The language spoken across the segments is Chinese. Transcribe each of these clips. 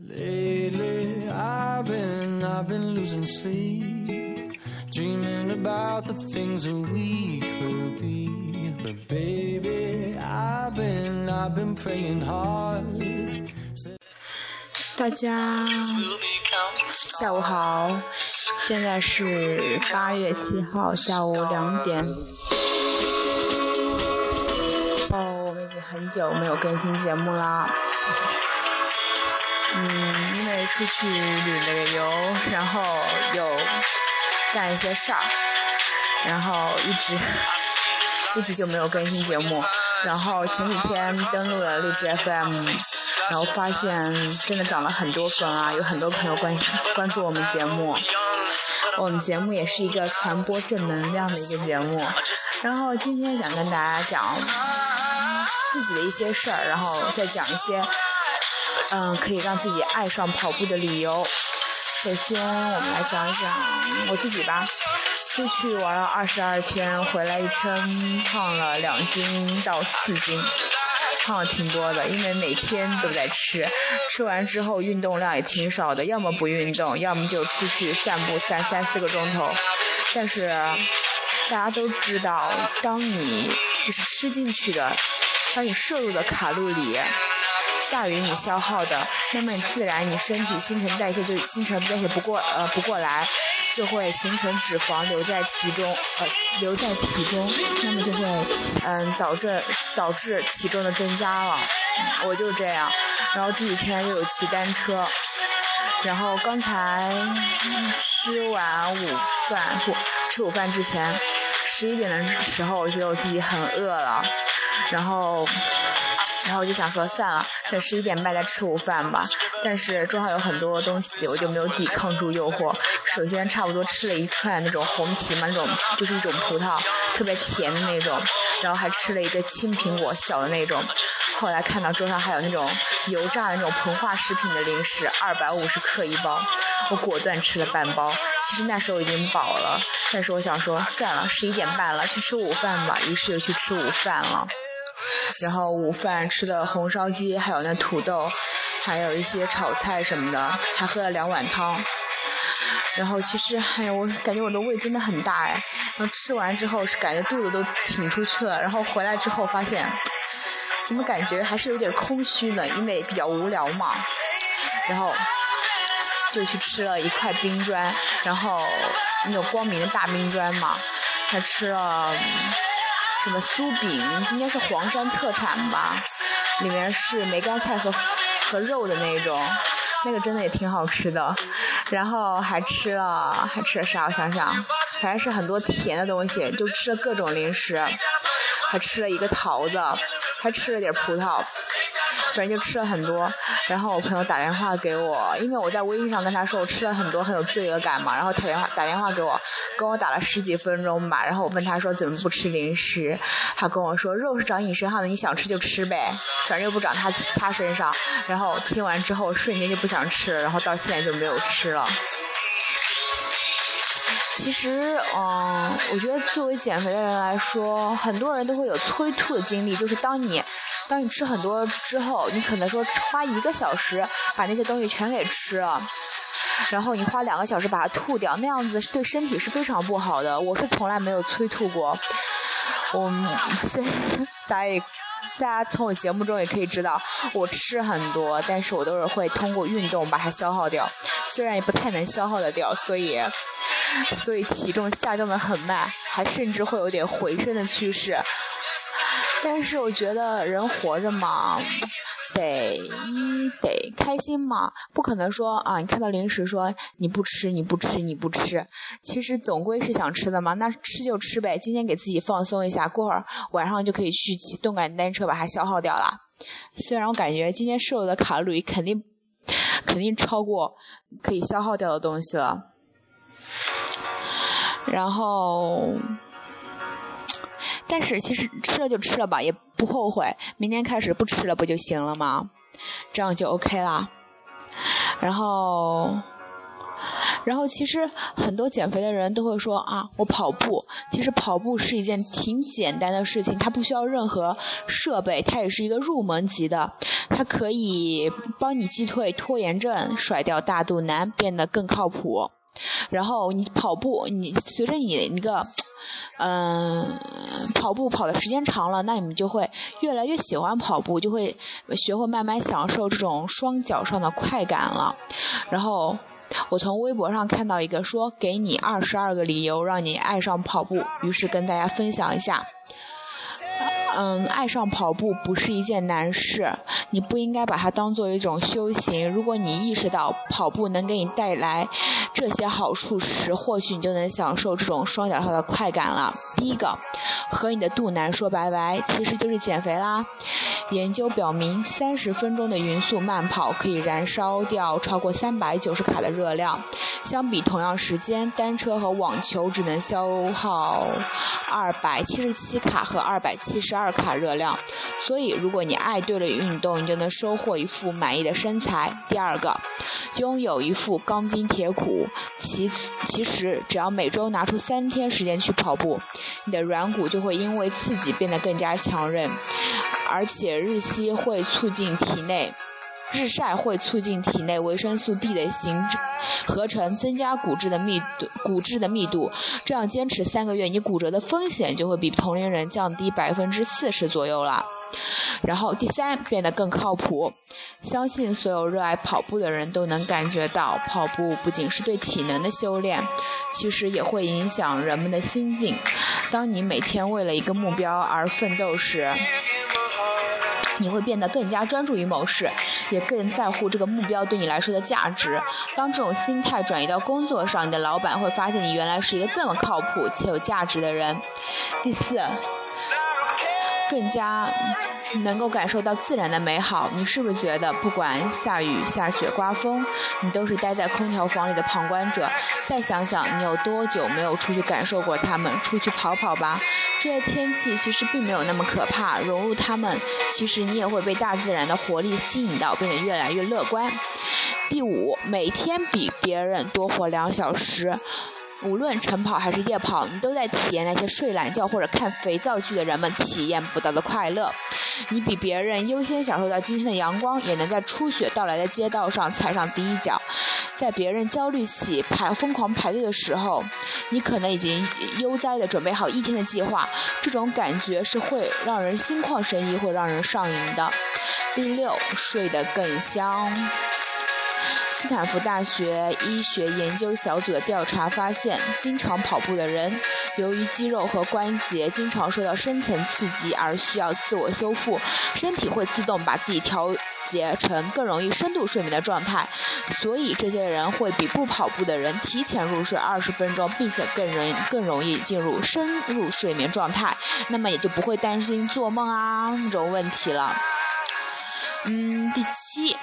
Lately, I've been, I've been losing sleep, dreaming about the things that we could be. But baby, I've been, I've been praying hard. 大家下午好，现在是八月七号下午两点。哦，我们已经很久没有更新节目啦。嗯，因为出去旅了个游，然后又干一些事儿，然后一直一直就没有更新节目。然后前几天登录了荔枝 FM，然后发现真的涨了很多粉啊，有很多朋友关关注我们节目。我们节目也是一个传播正能量的一个节目。然后今天想跟大家讲自己的一些事儿，然后再讲一些。嗯，可以让自己爱上跑步的理由。首先，我们来讲一讲我自己吧。出去玩了二十二天，回来一称，胖了两斤到四斤，胖了挺多的。因为每天都在吃，吃完之后运动量也挺少的，要么不运动，要么就出去散步散三四个钟头。但是大家都知道，当你就是吃进去的，当你摄入的卡路里。大于你消耗的，那么自然你身体新陈代谢就新陈代谢不过呃不过来，就会形成脂肪留在体中呃留在体中，那么就会嗯导致导致体重的增加了。我就这样，然后这几天又有骑单车，然后刚才吃完午饭不吃午饭之前十一点的时候，我觉得我自己很饿了，然后。然后我就想说算了，等十一点半再吃午饭吧。但是桌上有很多东西，我就没有抵抗住诱惑。首先差不多吃了一串那种红提嘛，那种就是一种葡萄，特别甜的那种。然后还吃了一个青苹果，小的那种。后来看到桌上还有那种油炸的那种膨化食品的零食，二百五十克一包，我果断吃了半包。其实那时候已经饱了，但是我想说算了，十一点半了，去吃午饭吧。于是就去吃午饭了。然后午饭吃的红烧鸡，还有那土豆，还有一些炒菜什么的，还喝了两碗汤。然后其实，哎呀，我感觉我的胃真的很大哎。然后吃完之后是感觉肚子都挺出去了，然后回来之后发现，怎么感觉还是有点空虚呢？因为比较无聊嘛。然后就去吃了一块冰砖，然后那种光明的大冰砖嘛，还吃了。什么酥饼应该是黄山特产吧，里面是梅干菜和和肉的那种，那个真的也挺好吃的。然后还吃了还吃了啥？我想想，反正是很多甜的东西，就吃了各种零食，还吃了一个桃子，还吃了点葡萄。反正就吃了很多，然后我朋友打电话给我，因为我在微信上跟他说我吃了很多，很有罪恶感嘛。然后打电话打电话给我，跟我打了十几分钟吧。然后我问他说怎么不吃零食，他跟我说肉是长你身上的，你想吃就吃呗，反正又不长他他身上。然后听完之后瞬间就不想吃了，然后到现在就没有吃了。其实，嗯，我觉得作为减肥的人来说，很多人都会有催吐的经历，就是当你。当你吃很多之后，你可能说花一个小时把那些东西全给吃了，然后你花两个小时把它吐掉，那样子对身体是非常不好的。我是从来没有催吐过，我虽然大家也大家从我节目中也可以知道，我吃很多，但是我都是会通过运动把它消耗掉，虽然也不太能消耗得掉，所以所以体重下降的很慢，还甚至会有点回升的趋势。但是我觉得人活着嘛，得得开心嘛，不可能说啊，你看到零食说你不吃你不吃你不吃，其实总归是想吃的嘛，那吃就吃呗，今天给自己放松一下，过会儿晚上就可以去骑动感单车把它消耗掉了。虽然我感觉今天摄入的卡路里肯定肯定超过可以消耗掉的东西了，然后。但是其实吃了就吃了吧，也不后悔。明天开始不吃了不就行了吗？这样就 OK 啦。然后，然后其实很多减肥的人都会说啊，我跑步。其实跑步是一件挺简单的事情，它不需要任何设备，它也是一个入门级的。它可以帮你击退拖延症，甩掉大肚腩，变得更靠谱。然后你跑步，你随着你那个，嗯，跑步跑的时间长了，那你们就会越来越喜欢跑步，就会学会慢慢享受这种双脚上的快感了。然后我从微博上看到一个说，给你二十二个理由让你爱上跑步，于是跟大家分享一下。嗯，爱上跑步不是一件难事，你不应该把它当做一种修行。如果你意识到跑步能给你带来这些好处时，或许你就能享受这种双脚上的快感了。第一个，和你的肚腩说拜拜，其实就是减肥啦。研究表明，三十分钟的匀速慢跑可以燃烧掉超过三百九十卡的热量，相比同样时间，单车和网球只能消耗二百七十七卡和二百七十二卡热量。所以，如果你爱对了运动，你就能收获一副满意的身材。第二个，拥有一副钢筋铁骨。其，其实只要每周拿出三天时间去跑步，你的软骨就会因为刺激变得更加强韧。而且日烯会促进体内，日晒会促进体内维生素 D 的形合成，增加骨质的密度，骨质的密度。这样坚持三个月，你骨折的风险就会比同龄人降低百分之四十左右了。然后第三，变得更靠谱。相信所有热爱跑步的人都能感觉到，跑步不仅是对体能的修炼，其实也会影响人们的心境。当你每天为了一个目标而奋斗时，你会变得更加专注于某事，也更在乎这个目标对你来说的价值。当这种心态转移到工作上，你的老板会发现你原来是一个这么靠谱且有价值的人。第四，更加。能够感受到自然的美好，你是不是觉得不管下雨、下雪、刮风，你都是待在空调房里的旁观者？再想想，你有多久没有出去感受过它们？出去跑跑吧，这些天气其实并没有那么可怕。融入它们，其实你也会被大自然的活力吸引到，变得越来越乐观。第五，每天比别人多活两小时。无论晨跑还是夜跑，你都在体验那些睡懒觉或者看肥皂剧的人们体验不到的快乐。你比别人优先享受到今天的阳光，也能在初雪到来的街道上踩上第一脚。在别人焦虑起排疯狂排队的时候，你可能已经悠哉地准备好一天的计划。这种感觉是会让人心旷神怡，会让人上瘾的。第六，睡得更香。斯坦福大学医学研究小组的调查发现，经常跑步的人，由于肌肉和关节经常受到深层刺激而需要自我修复，身体会自动把自己调节成更容易深度睡眠的状态，所以这些人会比不跑步的人提前入睡二十分钟，并且更容更容易进入深入睡眠状态，那么也就不会担心做梦啊这种问题了。嗯，第七。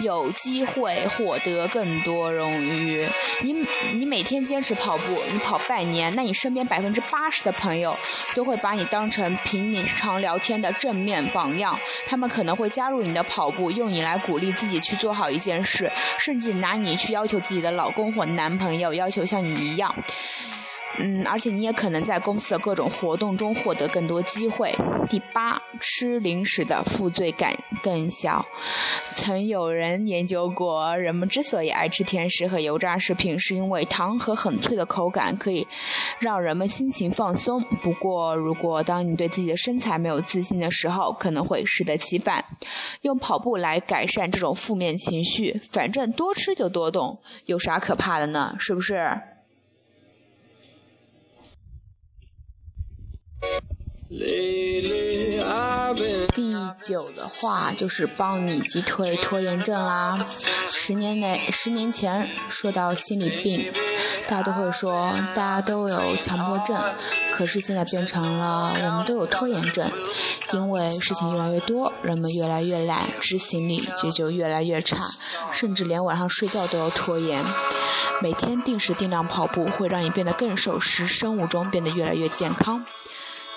有机会获得更多荣誉。你你每天坚持跑步，你跑半年，那你身边百分之八十的朋友都会把你当成平常聊天的正面榜样。他们可能会加入你的跑步，用你来鼓励自己去做好一件事，甚至拿你去要求自己的老公或男朋友，要求像你一样。嗯，而且你也可能在公司的各种活动中获得更多机会。第八，吃零食的负罪感更小。曾有人研究过，人们之所以爱吃甜食和油炸食品，是因为糖和很脆的口感可以让人们心情放松。不过，如果当你对自己的身材没有自信的时候，可能会适得其反。用跑步来改善这种负面情绪，反正多吃就多动，有啥可怕的呢？是不是？第九的话就是帮你击退拖延症啦。十年内，十年前说到心理病，大家都会说大家都有强迫症，可是现在变成了我们都有拖延症，因为事情越来越多，人们越来越懒，执行力也就越来越差，甚至连晚上睡觉都要拖延。每天定时定量跑步会让你变得更瘦，使生物钟变得越来越健康。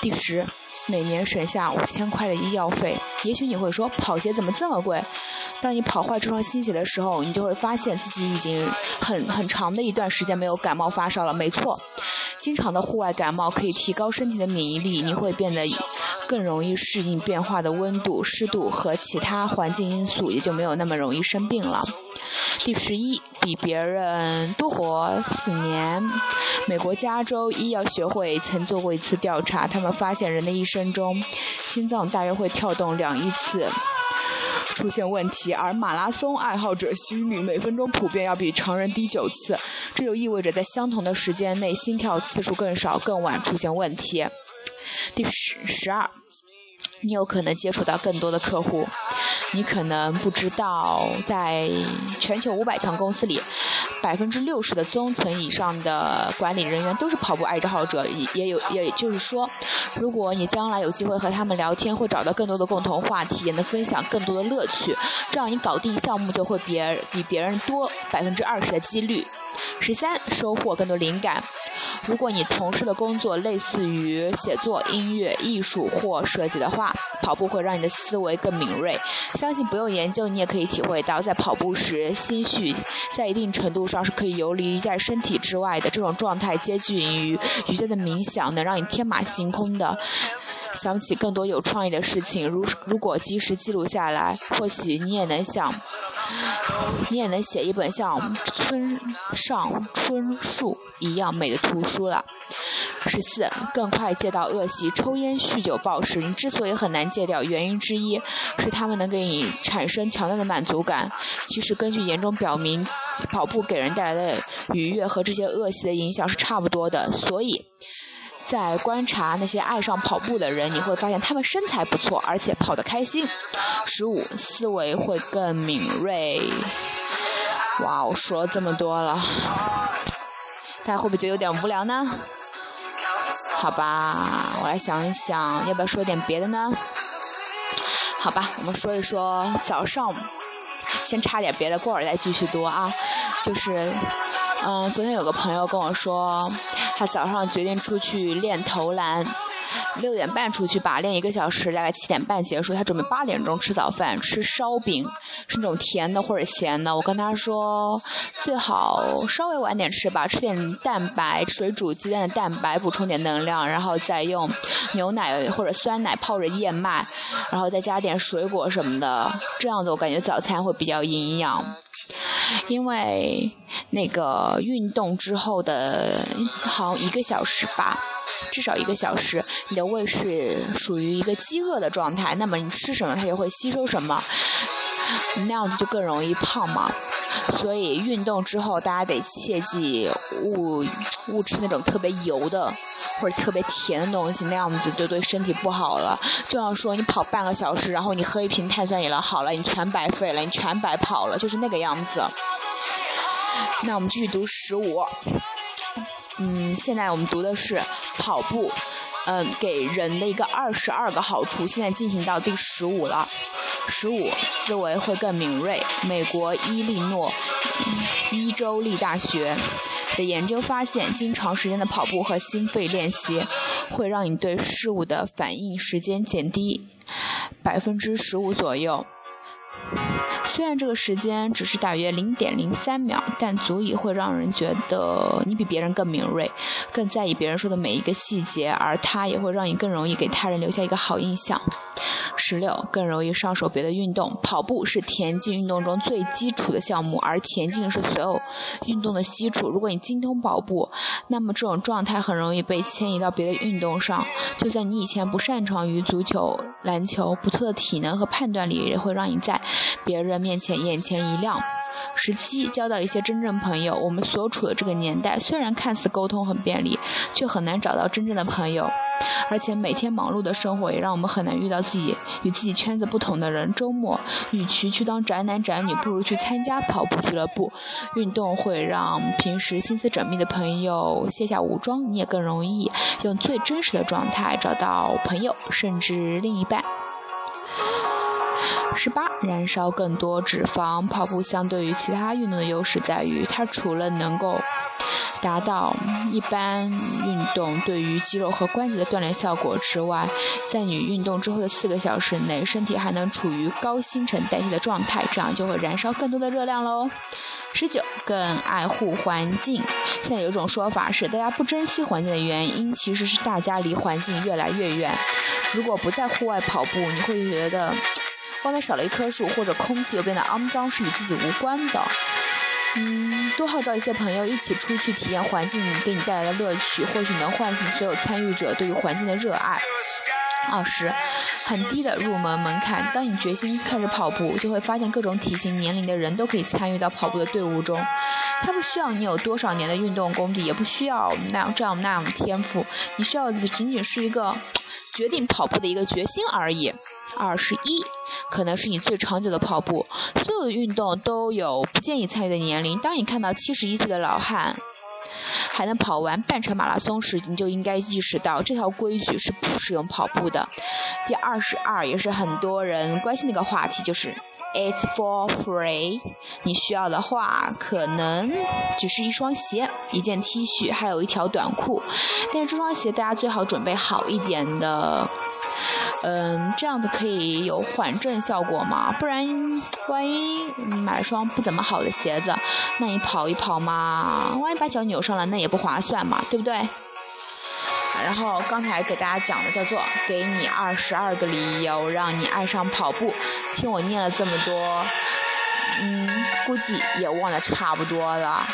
第十，每年省下五千块的医药费。也许你会说，跑鞋怎么这么贵？当你跑坏这双新鞋的时候，你就会发现自己已经很很长的一段时间没有感冒发烧了。没错，经常的户外感冒可以提高身体的免疫力，你会变得更容易适应变化的温度、湿度和其他环境因素，也就没有那么容易生病了。第十一，比别人多活四年。美国加州医药学会曾做过一次调查，他们发现人的一生中，心脏大约会跳动两亿次。出现问题，而马拉松爱好者心率每分钟普遍要比常人低九次，这就意味着在相同的时间内，心跳次数更少、更晚出现问题。第十十二，你有可能接触到更多的客户，你可能不知道，在全球五百强公司里。百分之六十的中层以上的管理人员都是跑步爱好者，也也有，也就是说，如果你将来有机会和他们聊天，会找到更多的共同话题，也能分享更多的乐趣，这样你搞定项目就会别比别人多百分之二十的几率。十三，收获更多灵感。如果你从事的工作类似于写作、音乐、艺术或设计的话，跑步会让你的思维更敏锐。相信不用研究，你也可以体会到，在跑步时，心绪在一定程度上是可以游离在身体之外的。这种状态接近于瑜伽的冥想，能让你天马行空的想起更多有创意的事情。如如果及时记录下来，或许你也能想。你也能写一本像村上春树一样美的图书了。十四，更快戒到恶习，抽烟、酗酒、暴食。你之所以很难戒掉，原因之一是他们能给你产生强大的满足感。其实，根据研究表明，跑步给人带来的愉悦和这些恶习的影响是差不多的。所以。在观察那些爱上跑步的人，你会发现他们身材不错，而且跑得开心。十五，思维会更敏锐。哇，我说了这么多了，大家会不会觉得有点无聊呢？好吧，我来想一想，要不要说点别的呢？好吧，我们说一说早上，先插点别的，过会儿再继续读啊。就是，嗯，昨天有个朋友跟我说。他早上决定出去练投篮，六点半出去吧，练一个小时，大概七点半结束。他准备八点钟吃早饭，吃烧饼，是那种甜的或者咸的。我跟他说，最好稍微晚点吃吧，吃点蛋白，水煮鸡蛋的蛋白补充点能量，然后再用牛奶或者酸奶泡着燕麦，然后再加点水果什么的，这样子我感觉早餐会比较营养。因为那个运动之后的好像一个小时吧，至少一个小时，你的胃是属于一个饥饿的状态，那么你吃什么它就会吸收什么，那样子就更容易胖嘛。所以运动之后大家得切记勿勿吃那种特别油的或者特别甜的东西，那样子就对身体不好了。就像说你跑半个小时，然后你喝一瓶碳酸饮料，好了，你全白费了，你全白跑了，就是那个样子。那我们继续读十五。嗯，现在我们读的是跑步，嗯，给人的一个二十二个好处。现在进行到第十五了。十五，思维会更敏锐。美国伊利诺伊州立大学的研究发现，经长时间的跑步和心肺练习，会让你对事物的反应时间减低百分之十五左右。虽然这个时间只是大约零点零三秒，但足以会让人觉得你比别人更敏锐，更在意别人说的每一个细节，而他也会让你更容易给他人留下一个好印象。十六，更容易上手别的运动。跑步是田径运动中最基础的项目，而田径是所有运动的基础。如果你精通跑步，那么这种状态很容易被迁移到别的运动上。就算你以前不擅长于足球、篮球，不错的体能和判断力也会让你在别人面前眼前一亮。十七，交到一些真正朋友。我们所处的这个年代，虽然看似沟通很便利，却很难找到真正的朋友。而且每天忙碌的生活也让我们很难遇到自己与自己圈子不同的人。周末，与其去当宅男宅女，不如去参加跑步俱乐部。运动会让平时心思缜密的朋友卸下武装，你也更容易用最真实的状态找到朋友，甚至另一半。十八，燃烧更多脂肪。跑步相对于其他运动的优势在于，它除了能够达到一般运动对于肌肉和关节的锻炼效果之外，在你运动之后的四个小时内，身体还能处于高新陈代谢的状态，这样就会燃烧更多的热量喽。十九，更爱护环境。现在有一种说法是，大家不珍惜环境的原因，其实是大家离环境越来越远。如果不在户外跑步，你会觉得外面少了一棵树，或者空气又变得肮脏，是与自己无关的。嗯，多号召一些朋友一起出去体验环境给你带来的乐趣，或许能唤醒所有参与者对于环境的热爱。二十，很低的入门门槛。当你决心开始跑步，就会发现各种体型、年龄的人都可以参与到跑步的队伍中。它不需要你有多少年的运动功底，也不需要那这样那样的天赋，你需要的仅仅是一个决定跑步的一个决心而已。二十一，可能是你最长久的跑步。所有的运动都有不建议参与的年龄。当你看到七十一岁的老汉。还能跑完半程马拉松时，你就应该意识到这条规矩是不适用跑步的。第二十二也是很多人关心的一个话题，就是 It's for free。你需要的话，可能只是一双鞋、一件 T 恤，还有一条短裤。但是这双鞋大家最好准备好一点的。嗯，这样子可以有缓震效果嘛？不然万一买双不怎么好的鞋子，那你跑一跑嘛，万一把脚扭伤了，那也不划算嘛，对不对？然后刚才给大家讲的叫做“给你二十二个理由让你爱上跑步”，听我念了这么多，嗯，估计也忘得差不多了。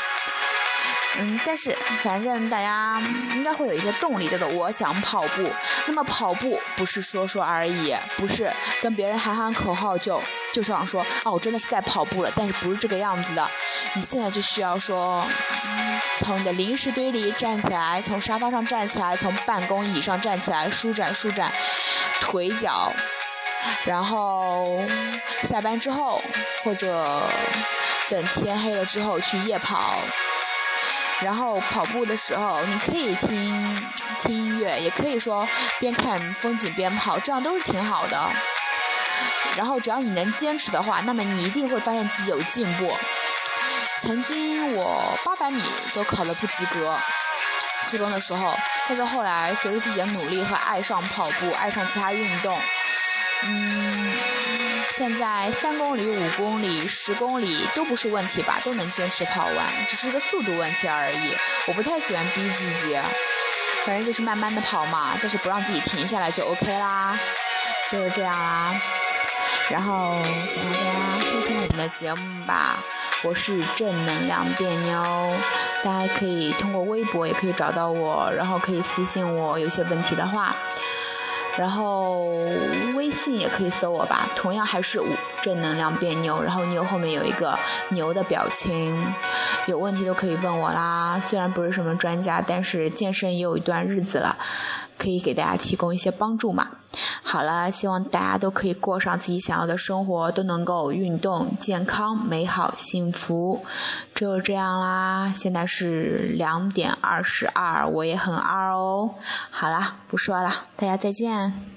嗯，但是反正大家应该会有一个动力，叫做我想跑步。那么跑步不是说说而已，不是跟别人喊喊口号就就想说啊，我真的是在跑步了。但是不是这个样子的，你现在就需要说，从你的零食堆里站起来，从沙发上站起来，从办公椅上站起来，舒展舒展腿脚，然后下班之后或者等天黑了之后去夜跑。然后跑步的时候，你可以听听音乐，也可以说边看风景边跑，这样都是挺好的。然后只要你能坚持的话，那么你一定会发现自己有进步。曾经我八百米都考的不及格，初中的时候，但是后来随着自己的努力和爱上跑步，爱上其他运动，嗯。现在三公里、五公里、十公里都不是问题吧，都能坚持跑完，只是个速度问题而已。我不太喜欢逼自己，反正就是慢慢的跑嘛，但是不让自己停下来就 OK 啦，就是这样啦。然后请大家收听我们的节目吧，我是正能量变妞，大家可以通过微博也可以找到我，然后可以私信我，有些问题的话。然后微信也可以搜我吧，同样还是正能量变牛，然后牛后面有一个牛的表情，有问题都可以问我啦。虽然不是什么专家，但是健身也有一段日子了，可以给大家提供一些帮助嘛。好了，希望大家都可以过上自己想要的生活，都能够运动、健康、美好、幸福。就这样啦，现在是两点二十二，我也很二哦。好啦，不说了，大家再见。